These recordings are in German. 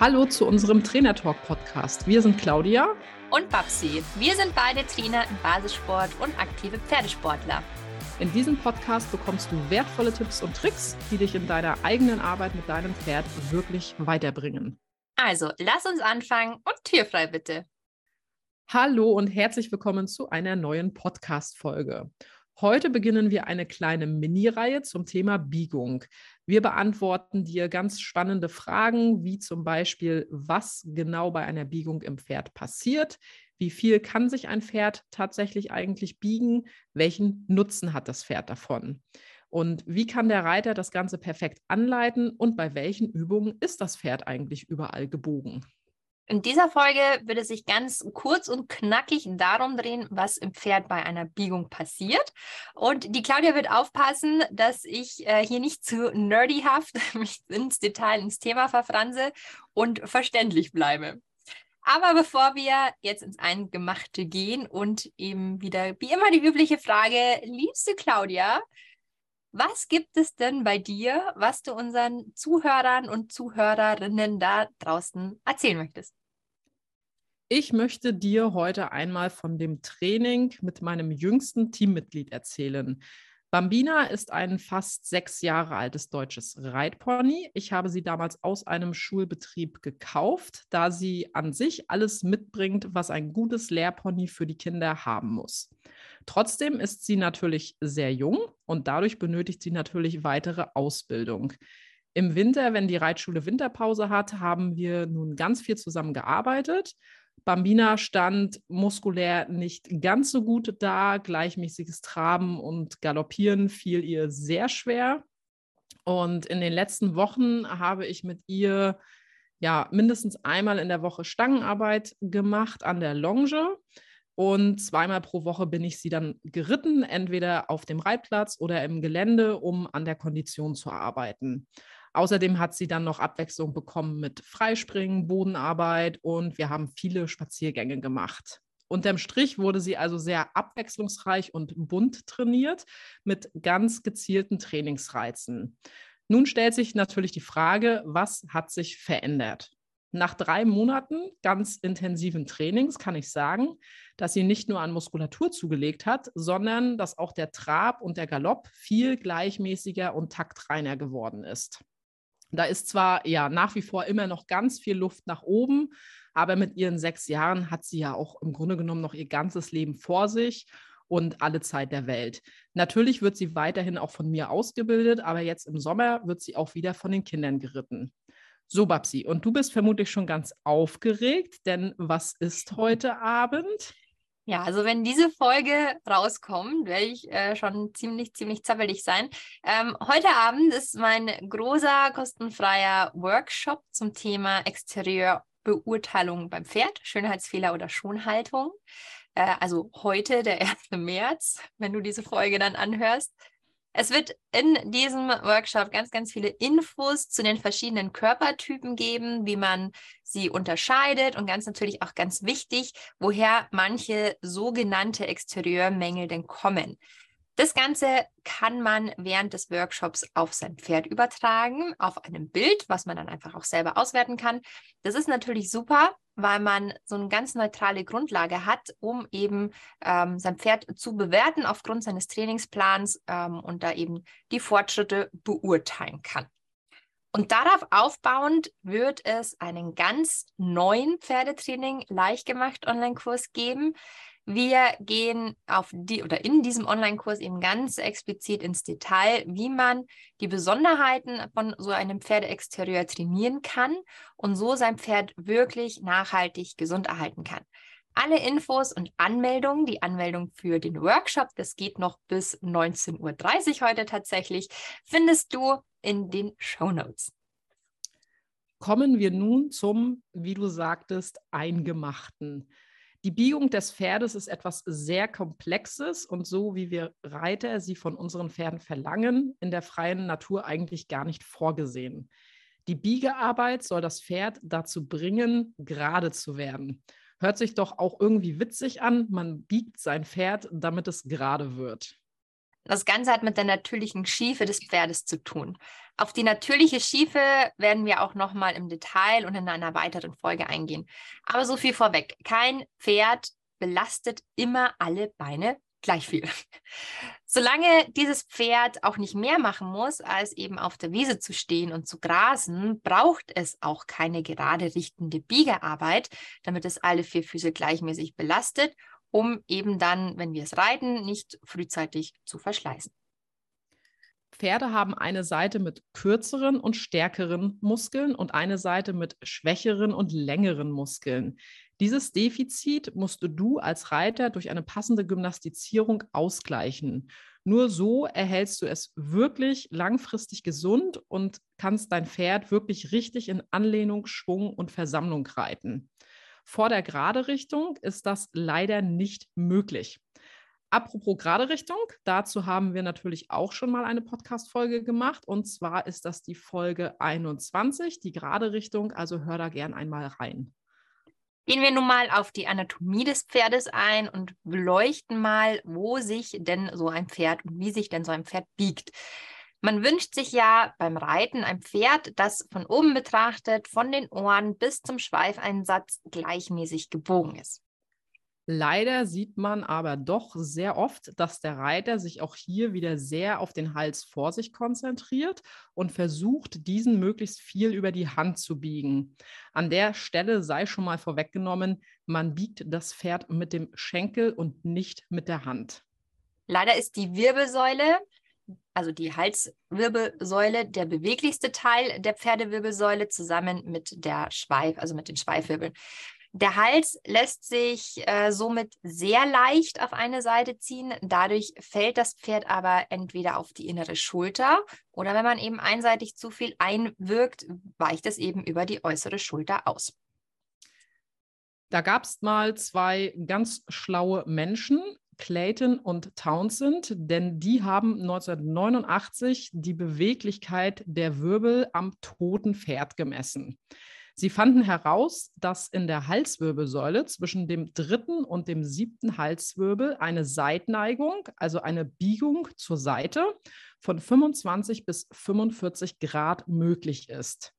Hallo zu unserem Trainer Talk Podcast. Wir sind Claudia und Babsi. Wir sind beide Trainer im Basissport und aktive Pferdesportler. In diesem Podcast bekommst du wertvolle Tipps und Tricks, die dich in deiner eigenen Arbeit mit deinem Pferd wirklich weiterbringen. Also, lass uns anfangen und türfrei bitte. Hallo und herzlich willkommen zu einer neuen Podcast-Folge. Heute beginnen wir eine kleine Mini-Reihe zum Thema Biegung. Wir beantworten dir ganz spannende Fragen, wie zum Beispiel, was genau bei einer Biegung im Pferd passiert, wie viel kann sich ein Pferd tatsächlich eigentlich biegen, welchen Nutzen hat das Pferd davon und wie kann der Reiter das Ganze perfekt anleiten und bei welchen Übungen ist das Pferd eigentlich überall gebogen. In dieser Folge wird es sich ganz kurz und knackig darum drehen, was im Pferd bei einer Biegung passiert. Und die Claudia wird aufpassen, dass ich äh, hier nicht zu nerdyhaft mich ins Detail ins Thema verfranse und verständlich bleibe. Aber bevor wir jetzt ins Eingemachte gehen und eben wieder wie immer die übliche Frage, liebste Claudia, was gibt es denn bei dir, was du unseren Zuhörern und Zuhörerinnen da draußen erzählen möchtest? Ich möchte dir heute einmal von dem Training mit meinem jüngsten Teammitglied erzählen. Bambina ist ein fast sechs Jahre altes deutsches Reitpony. Ich habe sie damals aus einem Schulbetrieb gekauft, da sie an sich alles mitbringt, was ein gutes Lehrpony für die Kinder haben muss. Trotzdem ist sie natürlich sehr jung und dadurch benötigt sie natürlich weitere Ausbildung. Im Winter, wenn die Reitschule Winterpause hat, haben wir nun ganz viel zusammen gearbeitet. Bambina stand muskulär nicht ganz so gut da. Gleichmäßiges Traben und Galoppieren fiel ihr sehr schwer. Und in den letzten Wochen habe ich mit ihr ja mindestens einmal in der Woche Stangenarbeit gemacht an der Longe. Und zweimal pro Woche bin ich sie dann geritten, entweder auf dem Reitplatz oder im Gelände, um an der Kondition zu arbeiten. Außerdem hat sie dann noch Abwechslung bekommen mit Freispringen, Bodenarbeit und wir haben viele Spaziergänge gemacht. Unterm Strich wurde sie also sehr abwechslungsreich und bunt trainiert mit ganz gezielten Trainingsreizen. Nun stellt sich natürlich die Frage, was hat sich verändert? Nach drei Monaten ganz intensiven Trainings kann ich sagen, dass sie nicht nur an Muskulatur zugelegt hat, sondern dass auch der Trab und der Galopp viel gleichmäßiger und taktreiner geworden ist. Da ist zwar ja nach wie vor immer noch ganz viel Luft nach oben, aber mit ihren sechs Jahren hat sie ja auch im Grunde genommen noch ihr ganzes Leben vor sich und alle Zeit der Welt. Natürlich wird sie weiterhin auch von mir ausgebildet, aber jetzt im Sommer wird sie auch wieder von den Kindern geritten. So, Babsi, und du bist vermutlich schon ganz aufgeregt, denn was ist heute Abend? Ja, also wenn diese Folge rauskommt, werde ich äh, schon ziemlich, ziemlich zappelig sein. Ähm, heute Abend ist mein großer, kostenfreier Workshop zum Thema Exterieurbeurteilung beim Pferd, Schönheitsfehler oder Schonhaltung. Äh, also heute, der 1. März, wenn du diese Folge dann anhörst. Es wird in diesem Workshop ganz, ganz viele Infos zu den verschiedenen Körpertypen geben, wie man sie unterscheidet und ganz natürlich auch ganz wichtig, woher manche sogenannte Exterieurmängel denn kommen. Das Ganze kann man während des Workshops auf sein Pferd übertragen, auf einem Bild, was man dann einfach auch selber auswerten kann. Das ist natürlich super, weil man so eine ganz neutrale Grundlage hat, um eben ähm, sein Pferd zu bewerten aufgrund seines Trainingsplans ähm, und da eben die Fortschritte beurteilen kann. Und darauf aufbauend wird es einen ganz neuen Pferdetraining leicht gemacht Online-Kurs geben, wir gehen auf die oder in diesem Online-Kurs eben ganz explizit ins Detail, wie man die Besonderheiten von so einem Pferdeexterieur trainieren kann und so sein Pferd wirklich nachhaltig gesund erhalten kann. Alle Infos und Anmeldungen, die Anmeldung für den Workshop, das geht noch bis 19.30 Uhr heute tatsächlich, findest du in den Show Notes. Kommen wir nun zum, wie du sagtest, Eingemachten. Die Biegung des Pferdes ist etwas sehr Komplexes und so wie wir Reiter sie von unseren Pferden verlangen, in der freien Natur eigentlich gar nicht vorgesehen. Die Biegearbeit soll das Pferd dazu bringen, gerade zu werden. Hört sich doch auch irgendwie witzig an, man biegt sein Pferd, damit es gerade wird. Das Ganze hat mit der natürlichen Schiefe des Pferdes zu tun. Auf die natürliche Schiefe werden wir auch nochmal im Detail und in einer weiteren Folge eingehen. Aber so viel vorweg. Kein Pferd belastet immer alle Beine gleich viel. Solange dieses Pferd auch nicht mehr machen muss, als eben auf der Wiese zu stehen und zu grasen, braucht es auch keine gerade richtende Biegearbeit, damit es alle vier Füße gleichmäßig belastet, um eben dann, wenn wir es reiten, nicht frühzeitig zu verschleißen. Pferde haben eine Seite mit kürzeren und stärkeren Muskeln und eine Seite mit schwächeren und längeren Muskeln. Dieses Defizit musst du als Reiter durch eine passende Gymnastizierung ausgleichen. Nur so erhältst du es wirklich langfristig gesund und kannst dein Pferd wirklich richtig in Anlehnung, Schwung und Versammlung reiten. Vor der gerade Richtung ist das leider nicht möglich. Apropos gerade Richtung, dazu haben wir natürlich auch schon mal eine Podcast-Folge gemacht. Und zwar ist das die Folge 21, die gerade Richtung. Also hör da gern einmal rein. Gehen wir nun mal auf die Anatomie des Pferdes ein und beleuchten mal, wo sich denn so ein Pferd und wie sich denn so ein Pferd biegt. Man wünscht sich ja beim Reiten ein Pferd, das von oben betrachtet, von den Ohren bis zum Schweifeinsatz gleichmäßig gebogen ist. Leider sieht man aber doch sehr oft, dass der Reiter sich auch hier wieder sehr auf den Hals vor sich konzentriert und versucht, diesen möglichst viel über die Hand zu biegen. An der Stelle sei schon mal vorweggenommen, man biegt das Pferd mit dem Schenkel und nicht mit der Hand. Leider ist die Wirbelsäule, also die Halswirbelsäule, der beweglichste Teil der Pferdewirbelsäule zusammen mit der Schweif, also mit den Schweifwirbeln. Der Hals lässt sich äh, somit sehr leicht auf eine Seite ziehen. Dadurch fällt das Pferd aber entweder auf die innere Schulter oder wenn man eben einseitig zu viel einwirkt, weicht es eben über die äußere Schulter aus. Da gab es mal zwei ganz schlaue Menschen, Clayton und Townsend, denn die haben 1989 die Beweglichkeit der Wirbel am toten Pferd gemessen. Sie fanden heraus, dass in der Halswirbelsäule zwischen dem dritten und dem siebten Halswirbel eine Seitneigung, also eine Biegung zur Seite von 25 bis 45 Grad möglich ist.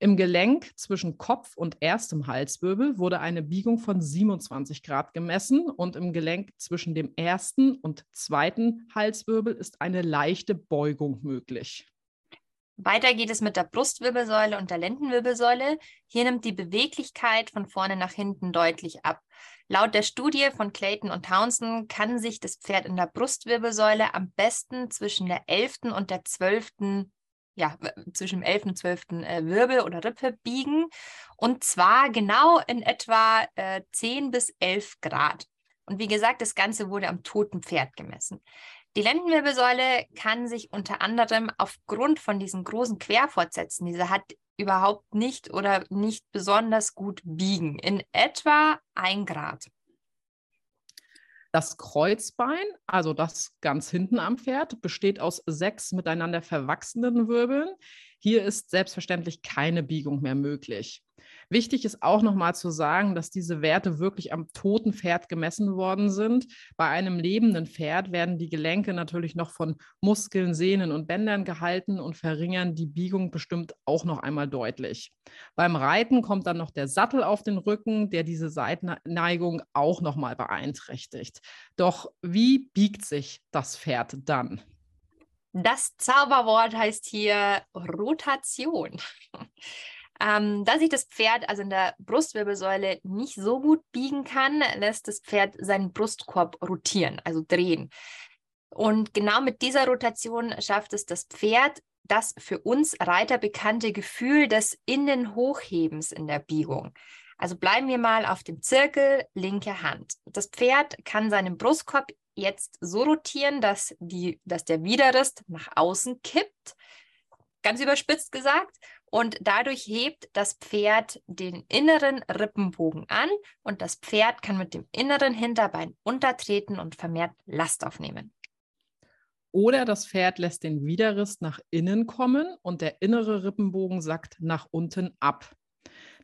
Im Gelenk zwischen Kopf und erstem Halswirbel wurde eine Biegung von 27 Grad gemessen und im Gelenk zwischen dem ersten und zweiten Halswirbel ist eine leichte Beugung möglich. Weiter geht es mit der Brustwirbelsäule und der Lendenwirbelsäule. Hier nimmt die Beweglichkeit von vorne nach hinten deutlich ab. Laut der Studie von Clayton und Townsend kann sich das Pferd in der Brustwirbelsäule am besten zwischen der 11. und der 12. Ja, zwischen dem 11. und 12. Äh, Wirbel oder Rippe biegen. Und zwar genau in etwa äh, 10 bis 11 Grad. Und wie gesagt, das Ganze wurde am toten Pferd gemessen. Die Lendenwirbelsäule kann sich unter anderem aufgrund von diesen großen Querfortsätzen, diese hat überhaupt nicht oder nicht besonders gut biegen, in etwa ein Grad. Das Kreuzbein, also das ganz hinten am Pferd, besteht aus sechs miteinander verwachsenen Wirbeln. Hier ist selbstverständlich keine Biegung mehr möglich. Wichtig ist auch nochmal zu sagen, dass diese Werte wirklich am toten Pferd gemessen worden sind. Bei einem lebenden Pferd werden die Gelenke natürlich noch von Muskeln, Sehnen und Bändern gehalten und verringern die Biegung bestimmt auch noch einmal deutlich. Beim Reiten kommt dann noch der Sattel auf den Rücken, der diese Seitenneigung auch nochmal beeinträchtigt. Doch wie biegt sich das Pferd dann? Das Zauberwort heißt hier Rotation. Ähm, da sich das Pferd also in der Brustwirbelsäule nicht so gut biegen kann, lässt das Pferd seinen Brustkorb rotieren, also drehen. Und genau mit dieser Rotation schafft es das Pferd, das für uns Reiter bekannte Gefühl des Innenhochhebens in der Biegung. Also bleiben wir mal auf dem Zirkel linke Hand. Das Pferd kann seinen Brustkorb jetzt so rotieren, dass, die, dass der Widerrist nach außen kippt, ganz überspitzt gesagt, und dadurch hebt das Pferd den inneren Rippenbogen an und das Pferd kann mit dem inneren Hinterbein untertreten und vermehrt Last aufnehmen. Oder das Pferd lässt den Widerriss nach innen kommen und der innere Rippenbogen sackt nach unten ab.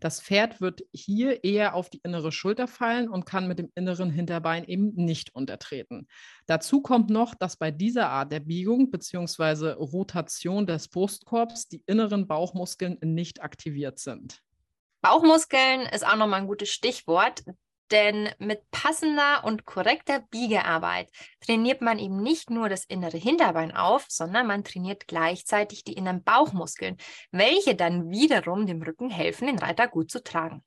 Das Pferd wird hier eher auf die innere Schulter fallen und kann mit dem inneren Hinterbein eben nicht untertreten. Dazu kommt noch, dass bei dieser Art der Biegung bzw. Rotation des Brustkorbs die inneren Bauchmuskeln nicht aktiviert sind. Bauchmuskeln ist auch nochmal ein gutes Stichwort, denn mit passender und korrekter Biegearbeit trainiert man eben nicht nur das innere Hinterbein auf, sondern man trainiert gleichzeitig die inneren Bauchmuskeln, welche dann wiederum dem Rücken helfen, den Reiter gut zu tragen.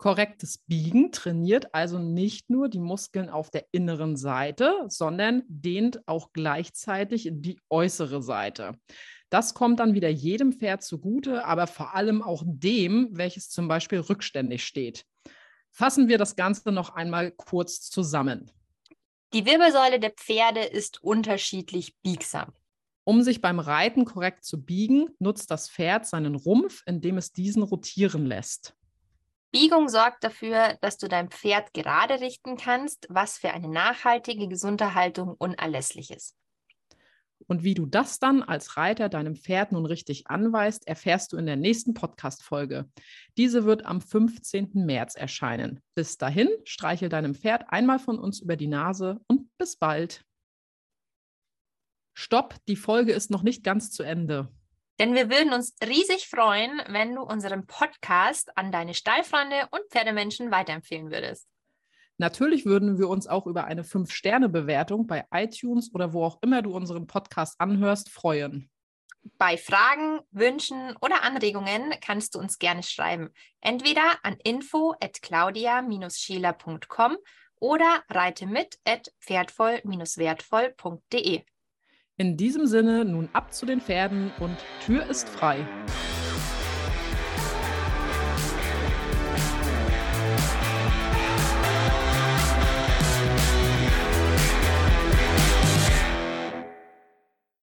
Korrektes Biegen trainiert also nicht nur die Muskeln auf der inneren Seite, sondern dehnt auch gleichzeitig die äußere Seite. Das kommt dann wieder jedem Pferd zugute, aber vor allem auch dem, welches zum Beispiel rückständig steht. Fassen wir das Ganze noch einmal kurz zusammen. Die Wirbelsäule der Pferde ist unterschiedlich biegsam. Um sich beim Reiten korrekt zu biegen, nutzt das Pferd seinen Rumpf, indem es diesen rotieren lässt. Biegung sorgt dafür, dass du dein Pferd gerade richten kannst, was für eine nachhaltige Gesunderhaltung unerlässlich ist. Und wie du das dann als Reiter deinem Pferd nun richtig anweist, erfährst du in der nächsten Podcast-Folge. Diese wird am 15. März erscheinen. Bis dahin, streichel deinem Pferd einmal von uns über die Nase und bis bald. Stopp, die Folge ist noch nicht ganz zu Ende. Denn wir würden uns riesig freuen, wenn du unseren Podcast an deine Stallfreunde und Pferdemenschen weiterempfehlen würdest. Natürlich würden wir uns auch über eine 5-Sterne-Bewertung bei iTunes oder wo auch immer du unseren Podcast anhörst freuen. Bei Fragen, Wünschen oder Anregungen kannst du uns gerne schreiben. Entweder an info at claudia-schieler.com oder reite mit at pferdvoll-wertvoll.de. In diesem Sinne nun ab zu den Pferden und Tür ist frei.